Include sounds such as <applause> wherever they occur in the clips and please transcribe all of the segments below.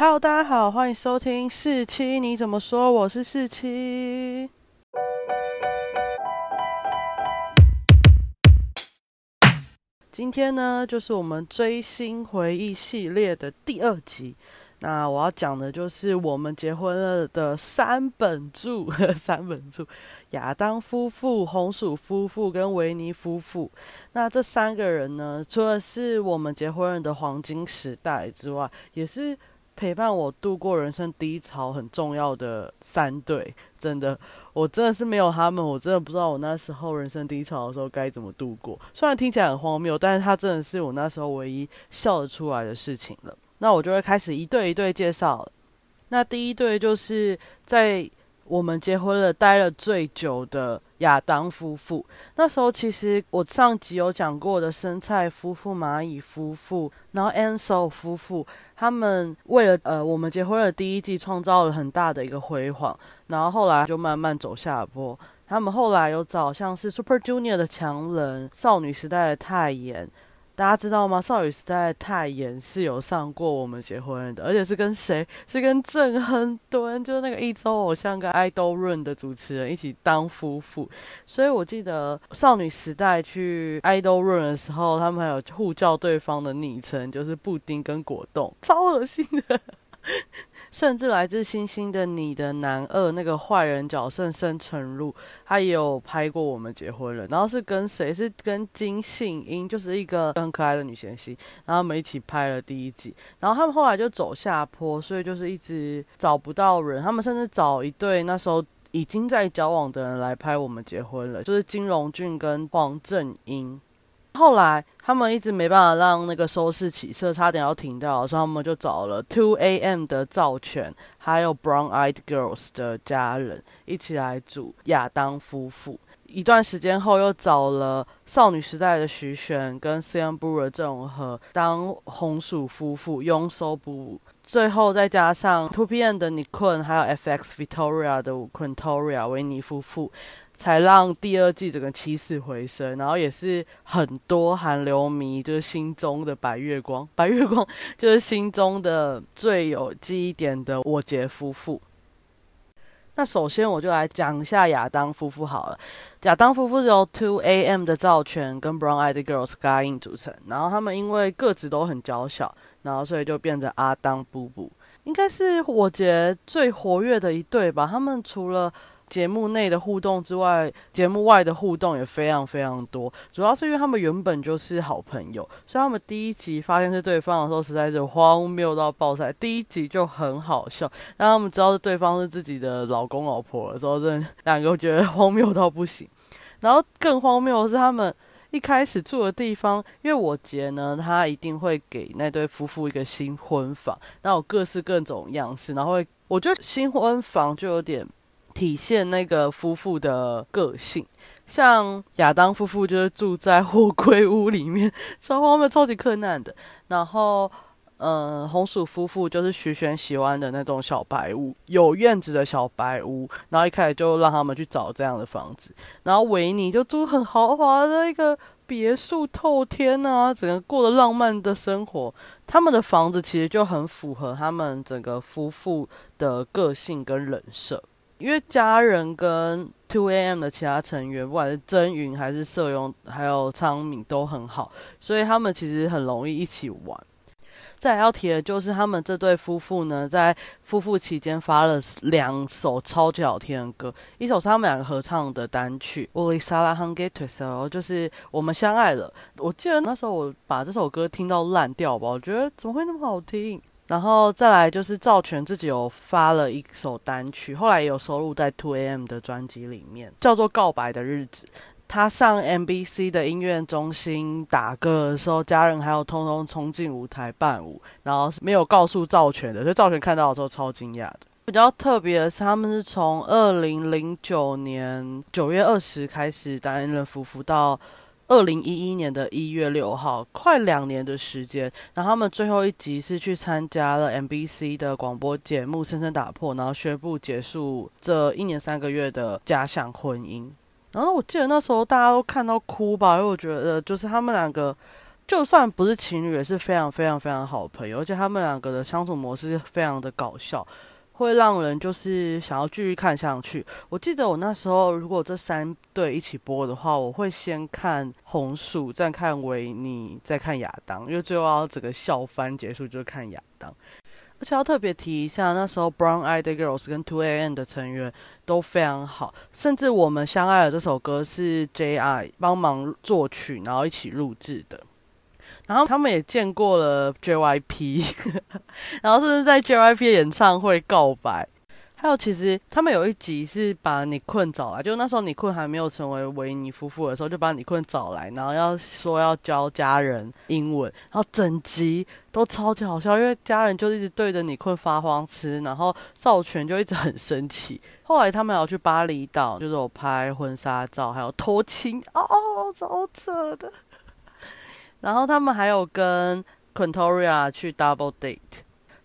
Hello，大家好，欢迎收听四七，你怎么说？我是四七。今天呢，就是我们追星回忆系列的第二集。那我要讲的就是我们结婚了的三本柱，<laughs> 三本柱：亚当夫妇、红薯夫妇跟维尼夫妇。那这三个人呢，除了是我们结婚人的黄金时代之外，也是陪伴我度过人生低潮很重要的三对。真的，我真的是没有他们，我真的不知道我那时候人生低潮的时候该怎么度过。虽然听起来很荒谬，但是他真的是我那时候唯一笑得出来的事情了。那我就会开始一对一对介绍。那第一对就是在我们结婚了待了最久的亚当夫妇。那时候其实我上集有讲过的生菜夫妇、蚂蚁夫妇，然后 Ansel 夫妇，他们为了呃我们结婚的第一季创造了很大的一个辉煌，然后后来就慢慢走下坡。他们后来有找像是 Super Junior 的强人、少女时代的泰妍。大家知道吗？少女时代泰妍是有上过我们结婚的，而且是跟谁？是跟郑亨敦，就是那个一周偶像跟 idol Run 的主持人一起当夫妇。所以我记得少女时代去 idol Run 的时候，他们还有互叫对方的昵称，就是布丁跟果冻，超恶心的。甚至来自星星的你的男二那个坏人角色申成路，他也有拍过我们结婚了。然后是跟谁？是跟金信英，就是一个很可爱的女贤星。然后他们一起拍了第一集。然后他们后来就走下坡，所以就是一直找不到人。他们甚至找一对那时候已经在交往的人来拍我们结婚了，就是金荣俊跟黄正英。后来他们一直没办法让那个收视起色，差点要停掉，所以他们就找了 Two A.M. 的赵权，还有 Brown Eyed Girls 的家人一起来组亚当夫妇。一段时间后，又找了少女时代的徐玄跟 Sam Brewer 郑和当红薯夫妇，拥收不。最后再加上 Two P.M. 的 Nicole，还有 F.X. Victoria 的 Quintoria 维尼夫妇。才让第二季整个起死回生，然后也是很多韩流迷就是心中的白月光，<laughs> 白月光 <laughs> 就是心中的最有记忆点的我杰夫妇。那首先我就来讲一下亚当夫妇好了，亚当夫妇由 Two A.M. 的赵权跟 Brown Eyed Girl Sky In 组成，然后他们因为个子都很娇小，然后所以就变成阿当布布，应该是我杰最活跃的一对吧。他们除了节目内的互动之外，节目外的互动也非常非常多。主要是因为他们原本就是好朋友，所以他们第一集发现是对方的时候，实在是荒谬到爆炸。第一集就很好笑，当他们知道是对方是自己的老公老婆的时候，真的两个觉得荒谬到不行。然后更荒谬的是，他们一开始住的地方，因为我姐呢，他一定会给那对夫妇一个新婚房，然后各式各种样式，然后会，我觉得新婚房就有点。体现那个夫妇的个性，像亚当夫妇就是住在货柜屋里面，<laughs> 超荒谬、超级困难的。然后，呃，红薯夫妇就是徐玄喜欢的那种小白屋，有院子的小白屋。然后一开始就让他们去找这样的房子。然后维尼就住很豪华的一个别墅，透天啊，整个过了浪漫的生活。他们的房子其实就很符合他们整个夫妇的个性跟人设。因为家人跟 Two A.M. 的其他成员，不管是真云还是社勇，还有昌敏都很好，所以他们其实很容易一起玩。再要提的就是他们这对夫妇呢，在夫妇期间发了两首超级好听的歌，一首是他们两个合唱的单曲《Uli Sala Hangge t s e 就是我们相爱了。我记得那时候我把这首歌听到烂掉吧，我觉得怎么会那么好听？然后再来就是赵权自己有发了一首单曲，后来也有收录在 Two A.M. 的专辑里面，叫做《告白的日子》。他上 MBC 的音乐中心打歌的时候，家人还有通通冲进舞台伴舞，然后没有告诉赵权的，所以赵权看到的时候超惊讶的。比较特别的是，他们是从二零零九年九月二十开始担任夫妇到。二零一一年的一月六号，快两年的时间，然后他们最后一集是去参加了 MBC 的广播节目《深深打破》，然后宣布结束这一年三个月的假想婚姻。然后我记得那时候大家都看到哭吧，因为我觉得就是他们两个就算不是情侣，也是非常非常非常好的朋友，而且他们两个的相处模式非常的搞笑。会让人就是想要继续看下去。我记得我那时候，如果这三对一起播的话，我会先看红薯，再看维尼，再看亚当，因为最后要整个笑翻结束就是看亚当。而且要特别提一下，那时候 Brown Eyed Girls 跟 Two A.M 的成员都非常好，甚至我们相爱的这首歌是 J.I 帮忙作曲，然后一起录制的。然后他们也见过了 JYP，<laughs> 然后甚至在 JYP 的演唱会告白。还有，其实他们有一集是把你困找来，就那时候你困还没有成为维尼夫妇的时候，就把你困找来，然后要说要教家人英文，然后整集都超级好笑，因为家人就一直对着你困发慌吃，然后赵全就一直很生气。后来他们要去巴厘岛，就是有拍婚纱照，还有偷亲，哦，超扯的。然后他们还有跟 Quintoria 去 double date，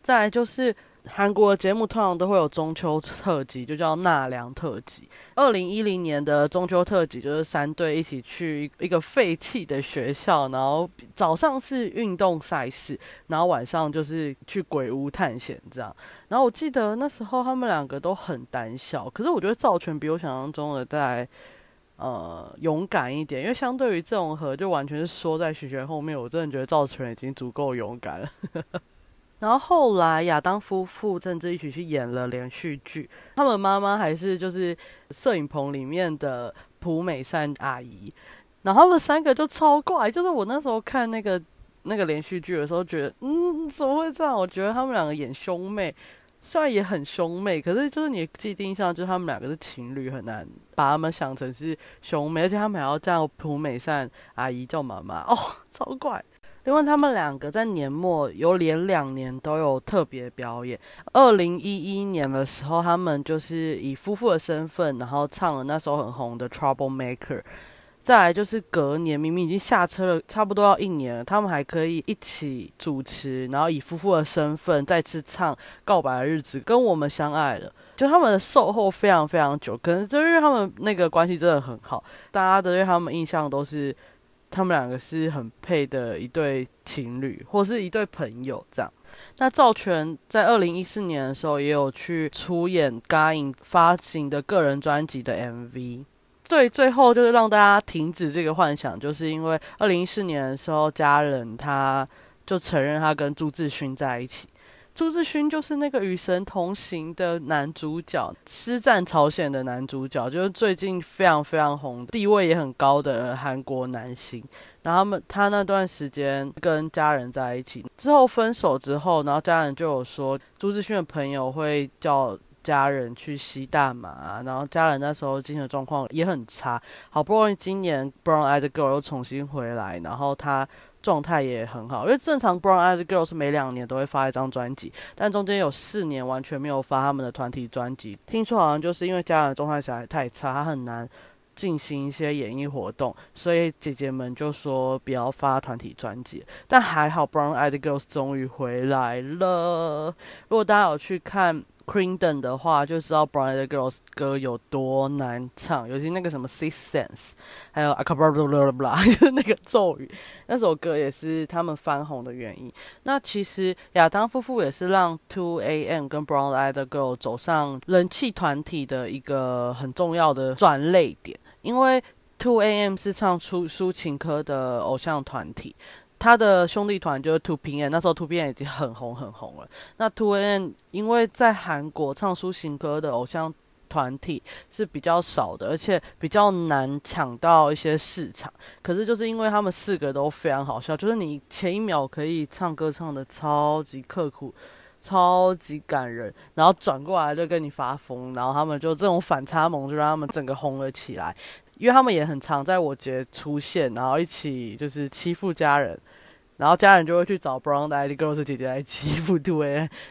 再来就是韩国的节目通常都会有中秋特辑，就叫纳凉特辑。二零一零年的中秋特辑就是三队一起去一个废弃的学校，然后早上是运动赛事，然后晚上就是去鬼屋探险这样。然后我记得那时候他们两个都很胆小，可是我觉得赵全比我想象中的在。呃，勇敢一点，因为相对于郑容和，就完全是缩在许玄后面。我真的觉得赵全已经足够勇敢了。<laughs> 然后后来亚当夫妇甚至一起去演了连续剧，他们妈妈还是就是摄影棚里面的朴美善阿姨。然后他们三个就超怪，就是我那时候看那个那个连续剧的时候，觉得嗯，怎么会这样？我觉得他们两个演兄妹。虽然也很兄妹，可是就是你既定印象就是他们两个是情侣，很难把他们想成是兄妹，而且他们还要叫朴美善阿姨叫妈妈 <laughs> 哦，超怪。另外，他们两个在年末有连两年都有特别表演。二零一一年的时候，他们就是以夫妇的身份，然后唱了那首很红的《Trouble Maker》。再来就是隔年，明明已经下车了，差不多要一年了，他们还可以一起主持，然后以夫妇的身份再次唱《告白的日子》，跟我们相爱了。就他们的售后非常非常久，可能就因为他们那个关系真的很好，大家的对他们印象都是他们两个是很配的一对情侣，或是一对朋友这样。那赵全在二零一四年的时候也有去出演 Gain 发行的个人专辑的 MV。对，最后就是让大家停止这个幻想，就是因为二零一四年的时候，家人他就承认他跟朱志勋在一起。朱志勋就是那个《与神同行》的男主角，《师战朝鲜》的男主角，就是最近非常非常红、地位也很高的韩国男星。然后他们他那段时间跟家人在一起之后分手之后，然后家人就有说，朱志勋的朋友会叫。家人去吸大麻，然后家人那时候精神状况也很差。好不容易今年 Brown Eyed Girl 又重新回来，然后他状态也很好。因为正常 Brown Eyed Girl 是每两年都会发一张专辑，但中间有四年完全没有发他们的团体专辑。听说好像就是因为家人状态实在太差，他很难进行一些演艺活动，所以姐姐们就说不要发团体专辑。但还好 Brown Eyed Girls 终于回来了。如果大家有去看。Queendom 的话，就知道 Bright Girls 歌有多难唱，尤其那个什么 Six Sense，还有 Aka Barla，<laughs> 就是那个咒语，那首歌也是他们翻红的原因。那其实亚当夫妇也是让 Two A.M 跟 Brown Eyed Girl 走上人气团体的一个很重要的转泪点，因为 Two A.M 是唱出抒情歌的偶像团体。他的兄弟团就是 Two P N，那时候 Two P N 已经很红很红了。那 Two N 因为在韩国唱抒情歌的偶像团体是比较少的，而且比较难抢到一些市场。可是就是因为他们四个都非常好笑，就是你前一秒可以唱歌唱的超级刻苦、超级感人，然后转过来就跟你发疯，然后他们就这种反差萌就让他们整个红了起来。因为他们也很常在我节出现，然后一起就是欺负家人。然后家人就会去找 Brown Eyed Girls 姐姐来欺负 Two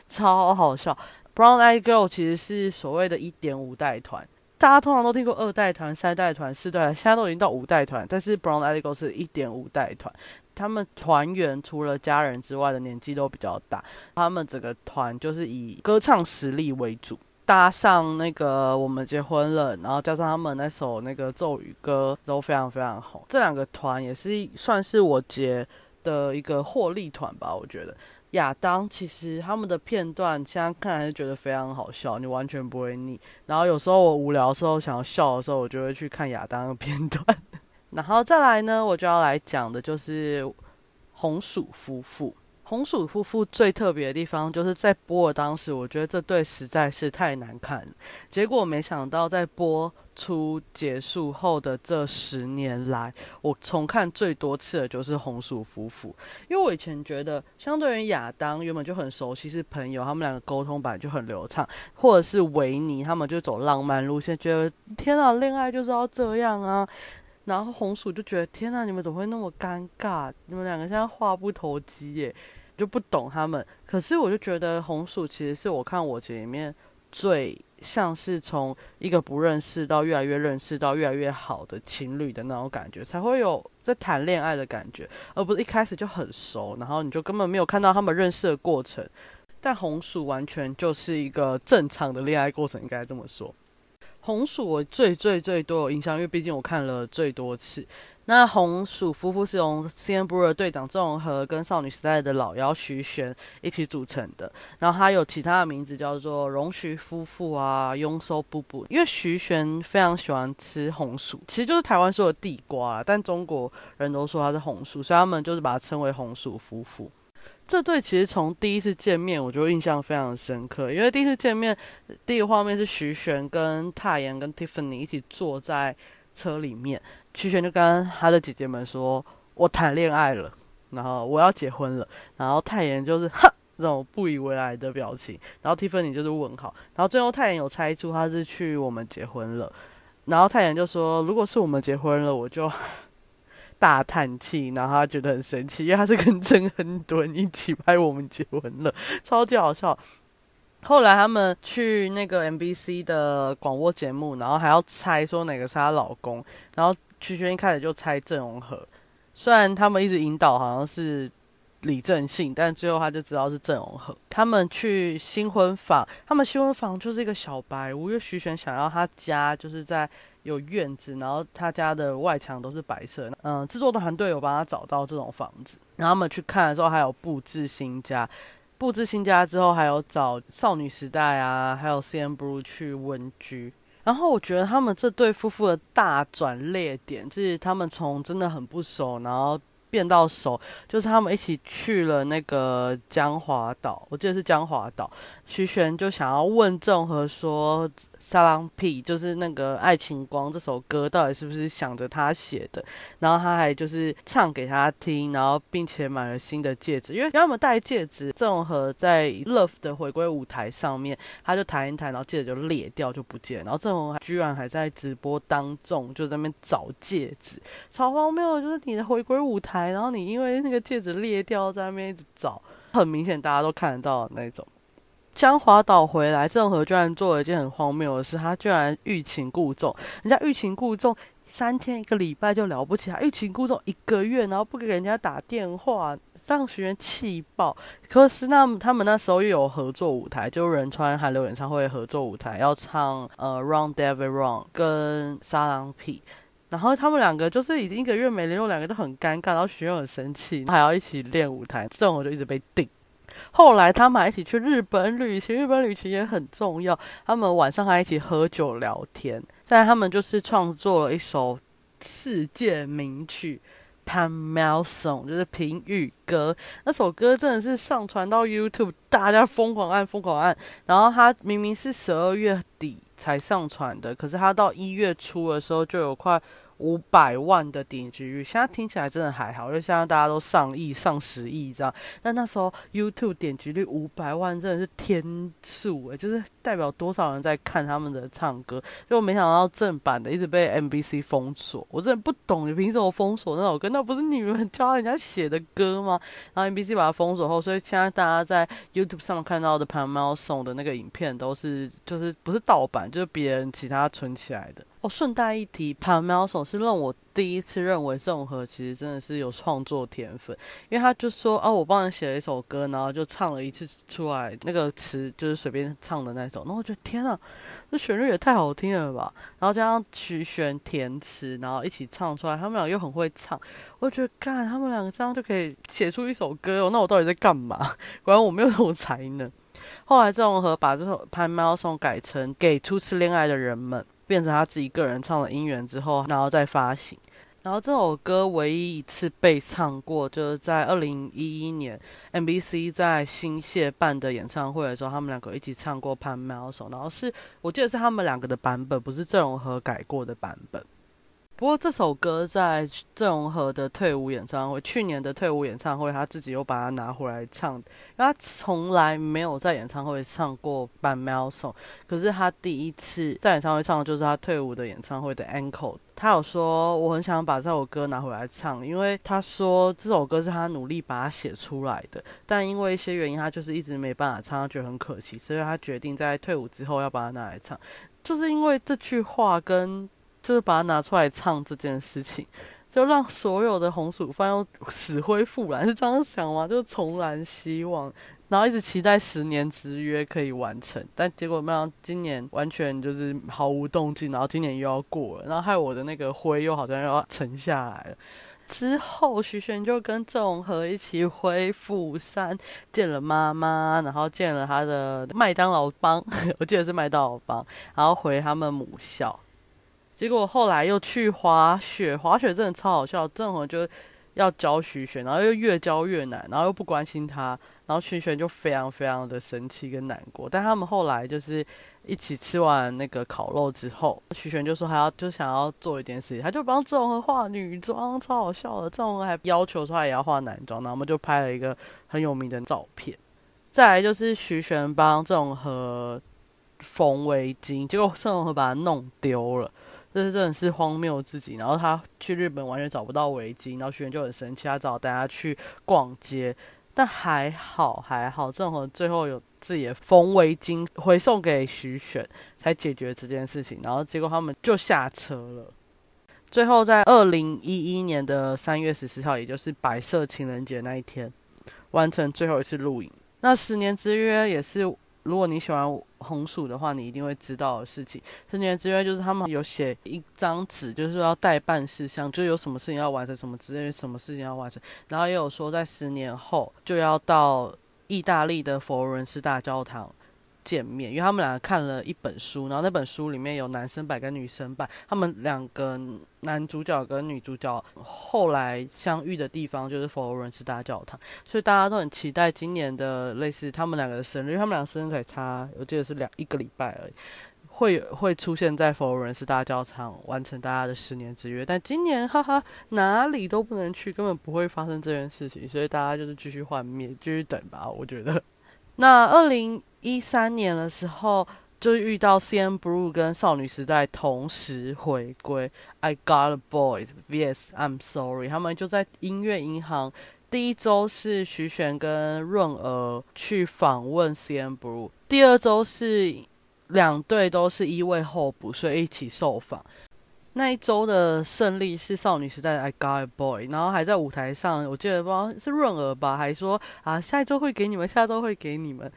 超好笑。Brown Eyed Girls 其实是所谓的一点五代团，大家通常都听过二代团、三代团、四代团，现在都已经到五代团，但是 Brown Eyed Girls 是一点五代团。他们团员除了家人之外的年纪都比较大，他们整个团就是以歌唱实力为主，搭上那个我们结婚了，然后加上他们那首那个咒语歌都非常非常红。这两个团也是算是我结。的一个获利团吧，我觉得。亚当其实他们的片段现在看还是觉得非常好笑，你完全不会腻。然后有时候我无聊的时候想要笑的时候，我就会去看亚当的片段。<laughs> 然后再来呢，我就要来讲的就是红薯夫妇。红薯夫妇最特别的地方，就是在播的当时，我觉得这对实在是太难看。结果没想到，在播出结束后的这十年来，我重看最多次的就是红薯夫妇。因为我以前觉得，相对于亚当原本就很熟悉，是朋友，他们两个沟通本来就很流畅；或者是维尼，他们就走浪漫路线，觉得天啊，恋爱就是要这样啊。然后红薯就觉得，天啊，你们怎么会那么尴尬？你们两个现在话不投机耶。就不懂他们，可是我就觉得红薯其实是我看我姐里面最像是从一个不认识到越来越认识到越来越好的情侣的那种感觉，才会有在谈恋爱的感觉，而不是一开始就很熟，然后你就根本没有看到他们认识的过程。但红薯完全就是一个正常的恋爱过程，应该这么说。红薯我最最最多有印象，因为毕竟我看了最多次。那红薯夫妇是由 C N Blue 队长郑容和跟少女时代的老妖徐玄一起组成的。然后他有其他的名字叫做荣徐夫妇啊、拥收布布。因为徐玄非常喜欢吃红薯，其实就是台湾说的地瓜，但中国人都说它是红薯，所以他们就是把它称为红薯夫妇。这对其实从第一次见面我就印象非常深刻，因为第一次见面第一个画面是徐玄跟泰妍跟 Tiffany 一起坐在车里面。徐玄就跟他的姐姐们说：“我谈恋爱了，然后我要结婚了。”然后泰妍就是哈那种不以为来的表情，然后 Tiffany 就是问号。然后最后泰妍有猜出他是去我们结婚了，然后泰妍就说：“如果是我们结婚了，我就 <laughs> 大叹气。”然后他觉得很生气，因为他是跟曾亨敦一起拍我们结婚了，超级好笑。后来他们去那个 MBC 的广播节目，然后还要猜说哪个是她老公，然后。徐轩一开始就猜郑容和，虽然他们一直引导好像是李正信，但最后他就知道是郑容和。他们去新婚房，他们新婚房就是一个小白屋，因为徐玄想要他家就是在有院子，然后他家的外墙都是白色。嗯，制作团队有帮他找到这种房子，然后他们去看的时候还有布置新家，布置新家之后还有找少女时代啊，还有 CN Blue 去温居。然后我觉得他们这对夫妇的大转捩点，就是他们从真的很不熟，然后变到熟，就是他们一起去了那个江华岛，我记得是江华岛，徐玄就想要问郑和说。沙朗屁就是那个《爱情光》这首歌，到底是不是想着他写的？然后他还就是唱给他听，然后并且买了新的戒指，因为要么戴戒指。郑和在《Love》的回归舞台上面，他就弹一弹，然后戒指就裂掉就不见。然后郑和居然还在直播当众就在那边找戒指，超荒谬！就是你的回归舞台，然后你因为那个戒指裂掉，在那边一直找，很明显大家都看得到那种。江华岛回来，郑和居然做了一件很荒谬的事，他居然欲擒故纵。人家欲擒故纵三天一个礼拜就了不起，他欲擒故纵一个月，然后不给人家打电话，让学员气爆。可是那他们那时候又有合作舞台，就仁川韩流演唱会合作舞台，要唱呃《Run Devil Run》跟沙狼屁，然后他们两个就是已经一个月没联络，两个都很尴尬，然后学员很生气，还要一起练舞台，郑和就一直被定。后来他们还一起去日本旅行，日本旅行也很重要。他们晚上还一起喝酒聊天。但他们就是创作了一首世界名曲《Pan m e l s o n》，就是评语歌。那首歌真的是上传到 YouTube，大家疯狂按，疯狂按。然后他明明是十二月底才上传的，可是他到一月初的时候就有快。五百万的点击率，现在听起来真的还好，因为现在大家都上亿、上十亿这样。但那时候 YouTube 点击率五百万真的是天数诶，就是代表多少人在看他们的唱歌。就没想到正版的一直被 MBC 封锁，我真的不懂你凭什么封锁那首歌？那不是你们教人家写的歌吗？然后 NBC 把它封锁后，所以现在大家在 YouTube 上看到的《潘猫送》的那个影片都是就是不是盗版，就是别人其他存起来的。哦，顺带一提，潘苗手是让我第一次认为郑和其实真的是有创作天分，因为他就说哦，我帮你写了一首歌，然后就唱了一次出来，那个词就是随便唱的那种，然后我觉得天啊，这旋律也太好听了吧！然后加上曲旋填词，然后一起唱出来，他们俩又很会唱，我觉得干，他们两个这样就可以写出一首歌哦。那我到底在干嘛？<laughs> 果然我没有这种才能。后来郑和把这首《潘喵颂》改成给初次恋爱的人们。变成他自己个人唱了音源之后，然后再发行。然后这首歌唯一一次被唱过，就是在二零一一年 MBC 在新泻办的演唱会的时候，他们两个一起唱过《潘喵手》，然后是我记得是他们两个的版本，不是郑容和改过的版本。不过这首歌在郑容和的退伍演唱会，去年的退伍演唱会，他自己又把它拿回来唱。因为他从来没有在演唱会唱过《半喵颂》，可是他第一次在演唱会唱的就是他退伍的演唱会的 Encore。他有说我很想把这首歌拿回来唱，因为他说这首歌是他努力把它写出来的，但因为一些原因，他就是一直没办法唱，他觉得很可惜，所以他决定在退伍之后要把它拿来唱。就是因为这句话跟。就是把它拿出来唱这件事情，就让所有的红薯饭又死灰复燃，是这样想吗？就重燃希望，然后一直期待十年之约可以完成，但结果没想到今年完全就是毫无动静，然后今年又要过了，然后害我的那个灰又好像又要沉下来了。之后徐玄就跟郑容和一起回釜山见了妈妈，然后见了他的麦当劳帮，我记得是麦当劳帮，然后回他们母校。结果后来又去滑雪，滑雪真的超好笑。郑和就要教徐玄，然后又越教越难，然后又不关心他，然后徐玄就非常非常的生气跟难过。但他们后来就是一起吃完那个烤肉之后，<laughs> 徐玄就说还要就想要做一件事情，他就帮郑和化女装，超好笑的。郑和还要求说他也要化男装，然后我们就拍了一个很有名的照片。再来就是徐玄帮郑和缝围巾，结果郑和把它弄丢了。这是真的是荒谬至极，然后他去日本完全找不到围巾，然后徐元就很生气，他找大家去逛街，但还好还好，正好最后有自己的缝围巾回送给徐选，才解决这件事情，然后结果他们就下车了。最后在二零一一年的三月十四号，也就是白色情人节那一天，完成最后一次录影。那十年之约也是。如果你喜欢红薯的话，你一定会知道的事情。十年之约就是他们有写一张纸，就是说要代办事项，就有什么事情要完成，什么之类什么事情要完成。然后也有说在十年后就要到意大利的佛罗伦斯大教堂。见面，因为他们两个看了一本书，然后那本书里面有男生版跟女生版，他们两个男主角跟女主角后来相遇的地方就是佛罗伦斯大教堂，所以大家都很期待今年的类似他们两个的生日，因为他们两个生日才差，我记得是两一个礼拜而已，会会出现在佛罗伦斯大教堂完成大家的十年之约，但今年哈哈哪里都不能去，根本不会发生这件事情，所以大家就是继续幻灭，继续等吧，我觉得。那二零。一三年的时候，就遇到 C N Blue 跟少女时代同时回归。I got a boy, vs I'm sorry。他们就在音乐银行。第一周是徐玄跟润儿去访问 C N Blue，第二周是两队都是一位候补，所以一起受访。那一周的胜利是少女时代的 I got a boy，然后还在舞台上，我记得不知道是润儿吧，还说啊下一周会给你们，下周会给你们。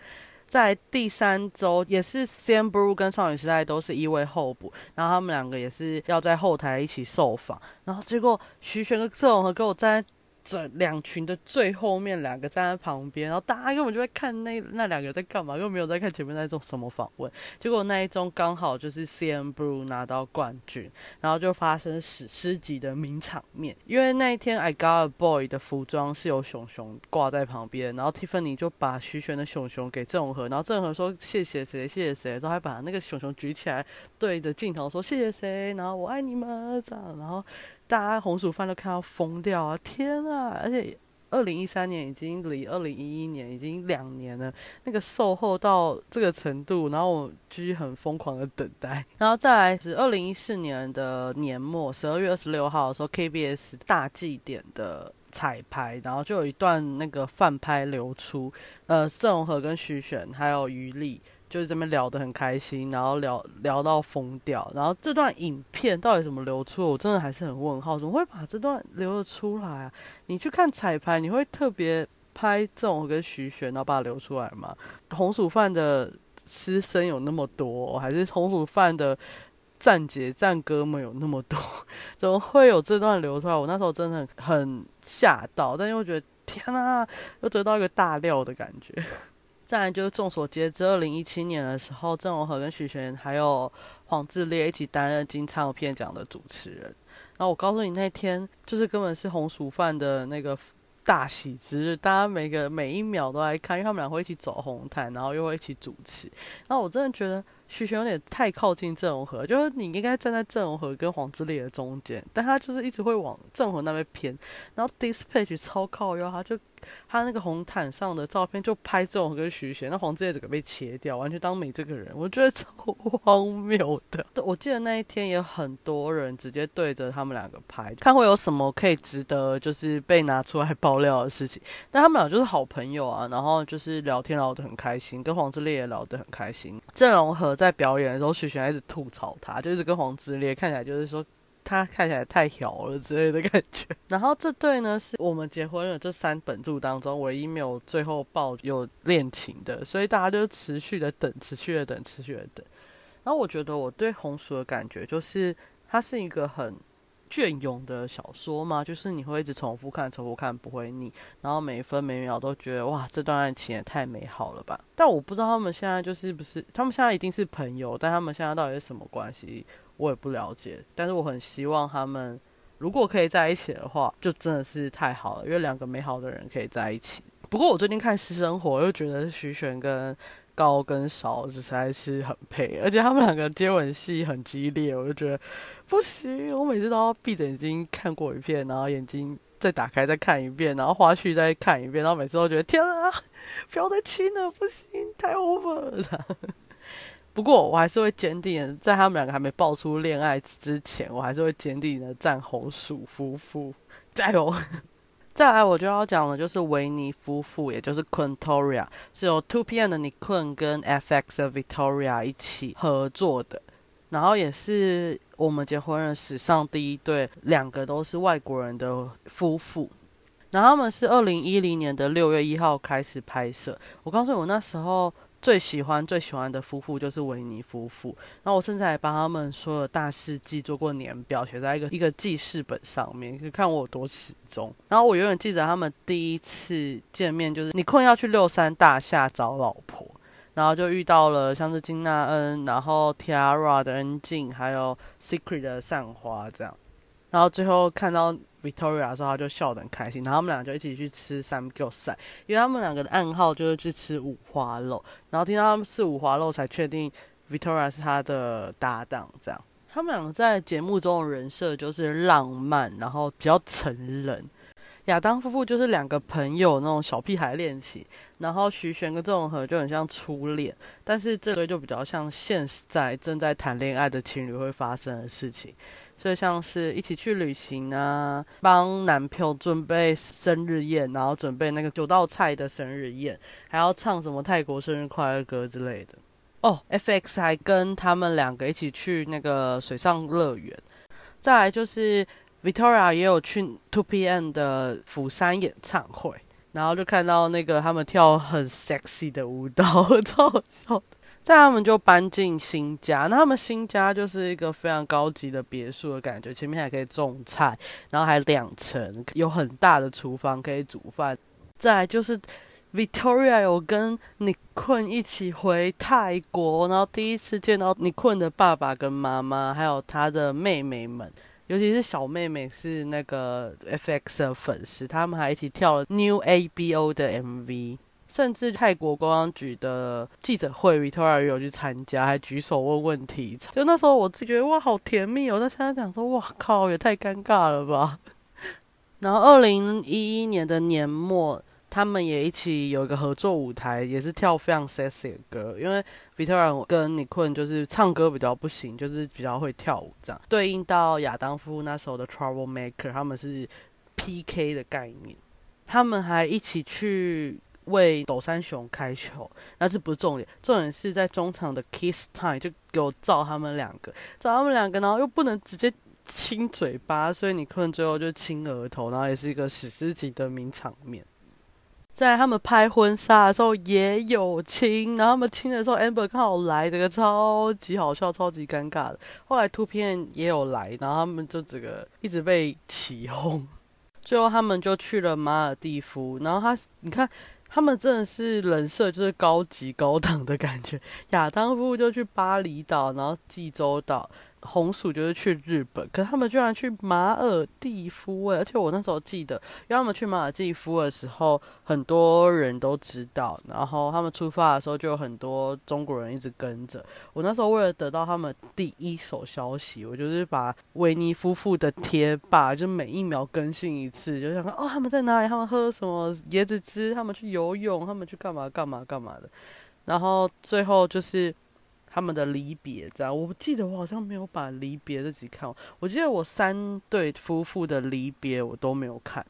在第三周，也是 Sam Blue 跟少女时代都是一位候补，然后他们两个也是要在后台一起受访，然后结果徐玄跟郑容和给我在。这两群的最后面两个站在旁边，然后大家根本就在看那那两个在干嘛，又没有在看前面在做什么访问。结果那一中刚好就是 C M Blue 拿到冠军，然后就发生史诗级的名场面。因为那一天 I Got a Boy 的服装是有熊熊挂在旁边，然后 Tiffany 就把徐玄的熊熊给郑和，然后郑和说谢谢谁谢谢谁，然后还把那个熊熊举起来对着镜头说谢谢谁，然后我爱你们这样，然后。大家红薯饭都看到疯掉啊！天啊！而且二零一三年已经离二零一一年已经两年了，那个售后到这个程度，然后我继续很疯狂的等待。<laughs> 然后再来是二零一四年的年末十二月二十六号的时候，KBS 大祭典的彩排，然后就有一段那个饭拍流出，呃，郑容和跟徐玄还有余力就是这边聊得很开心，然后聊聊到疯掉。然后这段影片到底怎么流出，我真的还是很问号，怎么会把这段流了出来啊？你去看彩排，你会特别拍郑容跟徐玄，然后把它流出来吗？红薯饭的师生有那么多，还是红薯饭的站姐站哥们有那么多？<laughs> 怎么会有这段流出来？我那时候真的很吓到，但又觉得天啊，又得到一个大料的感觉。再来就是众所皆知，二零一七年的时候，郑容和跟许玄还有黄致列一起担任金唱片奖的主持人。然后我告诉你，那天就是根本是红薯饭的那个大喜之日，大家每个每一秒都在看，因为他们俩会一起走红毯，然后又会一起主持。然后我真的觉得。许玄有点太靠近郑容和，就是你应该站在郑容和跟黄致列的中间，但他就是一直会往郑和那边偏，然后 dispatch 超靠右，他就他那个红毯上的照片就拍郑容和跟徐贤，那黄致列整个被切掉，完全当没这个人，我觉得超荒谬的。我记得那一天也很多人直接对着他们两个拍，看会有什么可以值得就是被拿出来爆料的事情。但他们俩就是好朋友啊，然后就是聊天聊得很开心，跟黄致列也聊得很开心，郑容和。在表演的时候，徐贤一直吐槽他，就一直跟黄致列看起来就是说他看起来太小了之类的感觉。<laughs> 然后这对呢，是我们结婚了这三本著当中唯一没有最后爆有恋情的，所以大家就持续的等，持续的等，持续的等。然后我觉得我对红薯的感觉就是，它是一个很。隽永的小说嘛，就是你会一直重复看、重复看，不会腻，然后每分每秒都觉得哇，这段爱情也太美好了吧。但我不知道他们现在就是不是，他们现在一定是朋友，但他们现在到底是什么关系，我也不了解。但是我很希望他们如果可以在一起的话，就真的是太好了，因为两个美好的人可以在一起。不过我最近看私生活，又觉得徐玄跟。高跟勺实在是很配，而且他们两个接吻戏很激烈，我就觉得不行。我每次都要闭着眼睛看过一遍，然后眼睛再打开再看一遍，然后花絮再看一遍，然后每次都觉得天啊，不要再亲了，不行，太 over 了。不过我还是会坚定，在他们两个还没爆出恋爱之前，我还是会坚定的赞红薯夫妇，加油！再来，我就要讲的就是维尼夫妇，也就是 Quintoria，是由 Two PM 的 Nicole 跟 FX 的 Victoria 一起合作的，然后也是我们结婚人史上第一对，两个都是外国人的夫妇。然后他们是二零一零年的六月一号开始拍摄。我告诉你，我那时候。最喜欢最喜欢的夫妇就是维尼夫妇，然后我甚至还帮他们所有大事记做过年表，写在一个一个记事本上面，可以看我有多始终。然后我永远记得他们第一次见面，就是你困要去六三大厦找老婆，然后就遇到了像是金娜恩，然后 Tiara 的恩静，还有 Secret 的散花这样，然后最后看到。Victoria 的时候，他就笑得很开心，然后他们俩就一起去吃三狗赛，因为他们两个的暗号就是去吃五花肉，然后听到他们是五花肉，才确定 Victoria 是他的搭档。这样，他们两个在节目中的人设就是浪漫，然后比较成人。亚当夫妇就是两个朋友那种小屁孩恋情，然后徐玄跟郑和就很像初恋，但是这对就比较像现在正在谈恋爱的情侣会发生的事情。所以像是一起去旅行啊，帮男朋友准备生日宴，然后准备那个九道菜的生日宴，还要唱什么泰国生日快乐歌之类的。哦，FX 还跟他们两个一起去那个水上乐园。再来就是 Victoria 也有去 Two PM 的釜山演唱会，然后就看到那个他们跳很 sexy 的舞蹈，<laughs> 超好笑。但他们就搬进新家，那他们新家就是一个非常高级的别墅的感觉，前面还可以种菜，然后还两层，有很大的厨房可以煮饭。再就是 Victoria 有跟你困一起回泰国，然后第一次见到你困的爸爸跟妈妈，还有他的妹妹们，尤其是小妹妹是那个 FX 的粉丝，他们还一起跳了 New ABO 的 MV。甚至泰国公安局的记者会，Victoria 有去参加，还举手问问题。就那时候，我自己觉得哇，好甜蜜哦。但现在讲说，哇靠，也太尴尬了吧。<laughs> 然后，二零一一年的年末，他们也一起有一个合作舞台，也是跳非常 sexy 的歌。因为 Victoria 跟 Nicole 就是唱歌比较不行，就是比较会跳舞这样。对应到亚当夫那时候的 Trouble Maker，他们是 PK 的概念。他们还一起去。为斗山熊开球，那这不是重点，重点是在中场的 kiss time 就给我照他们两个，照他们两个，然后又不能直接亲嘴巴，所以你可能最后就亲额头，然后也是一个史诗级的名场面。在他们拍婚纱的时候也有亲，然后他们亲的时候，amber 刚好来，这个超级好笑，超级尴尬的。后来图片也有来，然后他们就这个一直被起哄。最后他们就去了马尔蒂夫，然后他你看他们真的是人设就是高级高档的感觉。亚当夫妇就去巴厘岛，然后济州岛。红薯就是去日本，可他们居然去马尔蒂夫而且我那时候记得，因为他们去马尔蒂夫的时候，很多人都知道，然后他们出发的时候就有很多中国人一直跟着。我那时候为了得到他们第一手消息，我就是把维尼夫妇的贴吧就每一秒更新一次，就想看哦他们在哪里，他们喝什么椰子汁，他们去游泳，他们去干嘛干嘛干嘛的，然后最后就是。他们的离别，这样我记得我好像没有把离别这集看完。我记得我三对夫妇的离别我都没有看，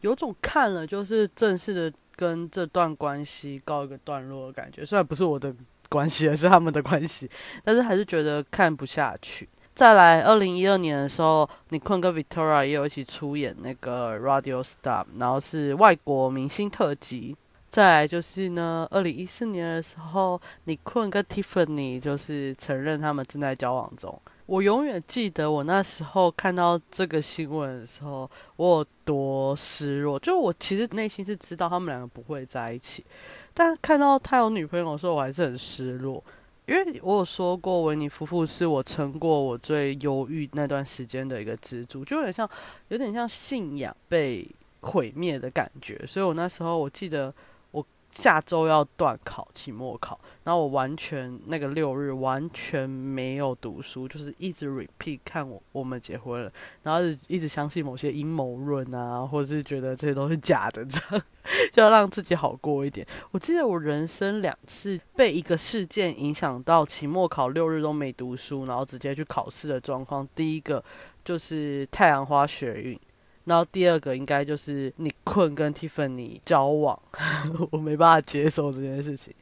有种看了就是正式的跟这段关系告一个段落的感觉。虽然不是我的关系，而是他们的关系，但是还是觉得看不下去。再来，二零一二年的时候，你坤跟 Victoria 也有一起出演那个 Radio Star，然后是外国明星特辑。再来就是呢，二零一四年的时候，你困跟 Tiffany 就是承认他们正在交往中。我永远记得我那时候看到这个新闻的时候，我有多失落。就我其实内心是知道他们两个不会在一起，但看到他有女朋友的时候，我还是很失落。因为我有说过，维尼夫妇是我撑过我最忧郁那段时间的一个支柱，就有点像，有点像信仰被毁灭的感觉。所以我那时候我记得。下周要断考，期末考，然后我完全那个六日完全没有读书，就是一直 repeat 看我我们结婚了，然后一直相信某些阴谋论啊，或者是觉得这些都是假的，这样就要让自己好过一点。我记得我人生两次被一个事件影响到，期末考六日都没读书，然后直接去考试的状况，第一个就是太阳花学运。然后第二个应该就是你困跟 Tiffany 交往，<laughs> 我没办法接受这件事情。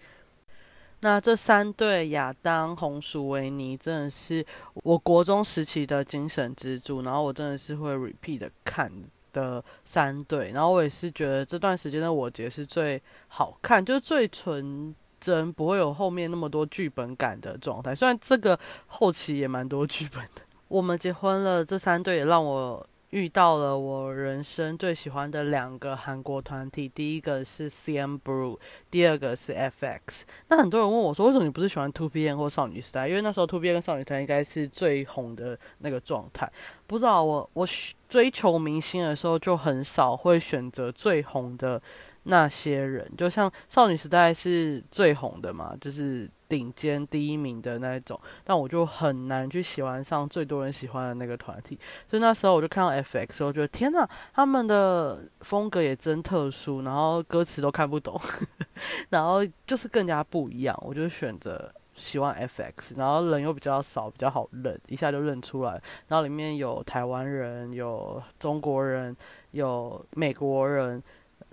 那这三对亚当、红薯、维尼真的是我国中时期的精神支柱，然后我真的是会 repeat 的看的三对，然后我也是觉得这段时间的我节是最好看，就是最纯真，不会有后面那么多剧本感的状态。虽然这个后期也蛮多剧本的，我们结婚了，这三对也让我。遇到了我人生最喜欢的两个韩国团体，第一个是 CM Blue，第二个是 FX。那很多人问我说，为什么你不是喜欢 Two PM 或少女时代？因为那时候 Two PM 跟少女团应该是最红的那个状态。不知道我我追求明星的时候，就很少会选择最红的那些人。就像少女时代是最红的嘛，就是。顶尖第一名的那一种，但我就很难去喜欢上最多人喜欢的那个团体，所以那时候我就看到 FX，我觉得天呐，他们的风格也真特殊，然后歌词都看不懂，<laughs> 然后就是更加不一样，我就选择喜欢 FX，然后人又比较少，比较好认，一下就认出来，然后里面有台湾人，有中国人，有美国人。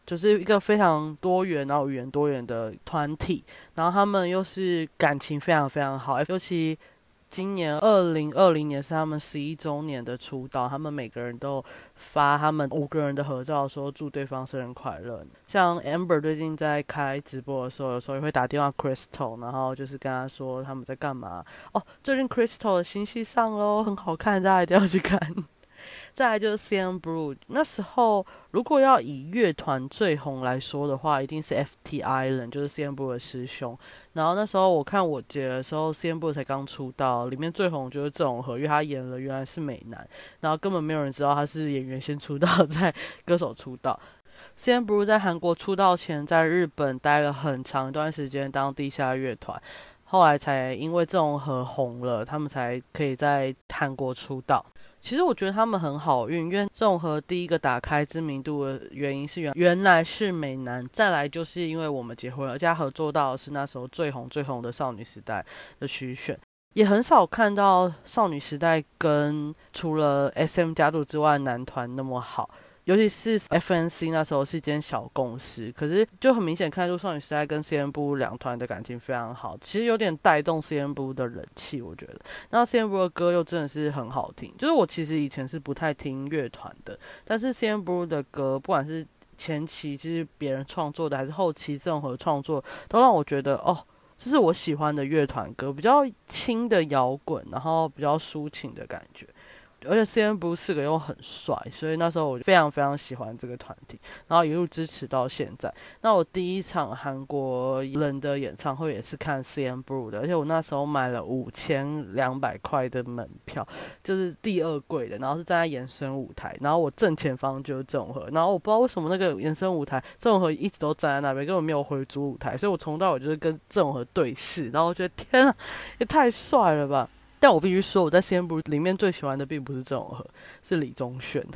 就是一个非常多元，然后语言多元的团体，然后他们又是感情非常非常好，尤其今年二零二零年是他们十一周年的出道，他们每个人都发他们五个人的合照，说祝对方生日快乐。像 Amber 最近在开直播的时候，有时候也会打电话 Crystal，然后就是跟他说他们在干嘛。哦，最近 Crystal 的新戏上喽，很好看，大家一定要去看。再来就是 CN Blue，那时候如果要以乐团最红来说的话，一定是 FT Island，就是 CN Blue 的师兄。然后那时候我看我姐的时候，CN Blue 才刚出道，里面最红就是郑容和，因为他演了原来是美男，然后根本没有人知道他是演员先出道，<laughs> 再歌手出道。CN Blue 在韩国出道前，在日本待了很长一段时间当地下乐团，后来才因为郑容和红了，他们才可以在韩国出道。其实我觉得他们很好运，因为综合第一个打开知名度的原因是原原来是美男，再来就是因为我们结婚了，而且合作到是那时候最红最红的少女时代的徐选，也很少看到少女时代跟除了 S M 家族之外男团那么好。尤其是 FNC 那时候是一间小公司，可是就很明显看出少女时代跟 CNBLUE 两团的感情非常好，其实有点带动 CNBLUE 的人气，我觉得。那 CNBLUE 的歌又真的是很好听，就是我其实以前是不太听乐团的，但是 CNBLUE 的歌，不管是前期就是别人创作的，还是后期郑和创作，都让我觉得哦，这是我喜欢的乐团歌，比较轻的摇滚，然后比较抒情的感觉。而且 C N 不是四个又很帅，所以那时候我非常非常喜欢这个团体，然后一路支持到现在。那我第一场韩国人的演唱会也是看 C N Blue 的，而且我那时候买了五千两百块的门票，就是第二贵的，然后是站在延伸舞台，然后我正前方就是郑和，然后我不知道为什么那个延伸舞台郑和一直都站在那边，根本没有回主舞台，所以我从到尾就是跟郑和对视，然后我觉得天啊，也太帅了吧！但我必须说，我在 CNBLUE 里面最喜欢的并不是郑容和，是李宗铉。<laughs>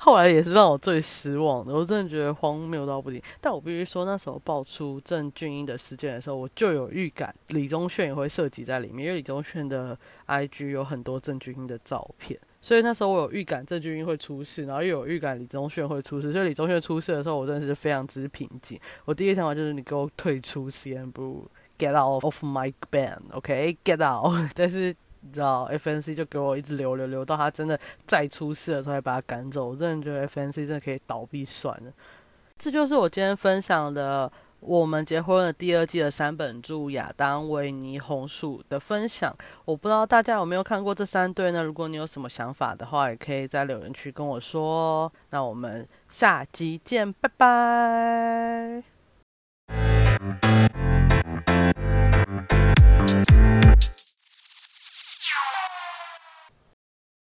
后来也是让我最失望的，我真的觉得荒谬到不行。但我必须说，那时候爆出郑俊英的事件的时候，我就有预感李宗铉也会涉及在里面，因为李宗铉的 IG 有很多郑俊英的照片，所以那时候我有预感郑俊英会出事，然后又有预感李宗铉会出事。所以李宗铉出事的时候，我真的是非常之平静。我第一个想法就是，你给我退出 CNBLUE。Get out of my band，OK？Get out！<laughs> 但是你知道，FNC 就给我一直留留留到他真的再出事的时候才把他赶走。我真的觉得 FNC 真的可以倒闭算了。这就是我今天分享的我们结婚的第二季的三本著亚当、维尼、红薯的分享。我不知道大家有没有看过这三对呢？如果你有什么想法的话，也可以在留言区跟我说。那我们下集见，拜拜。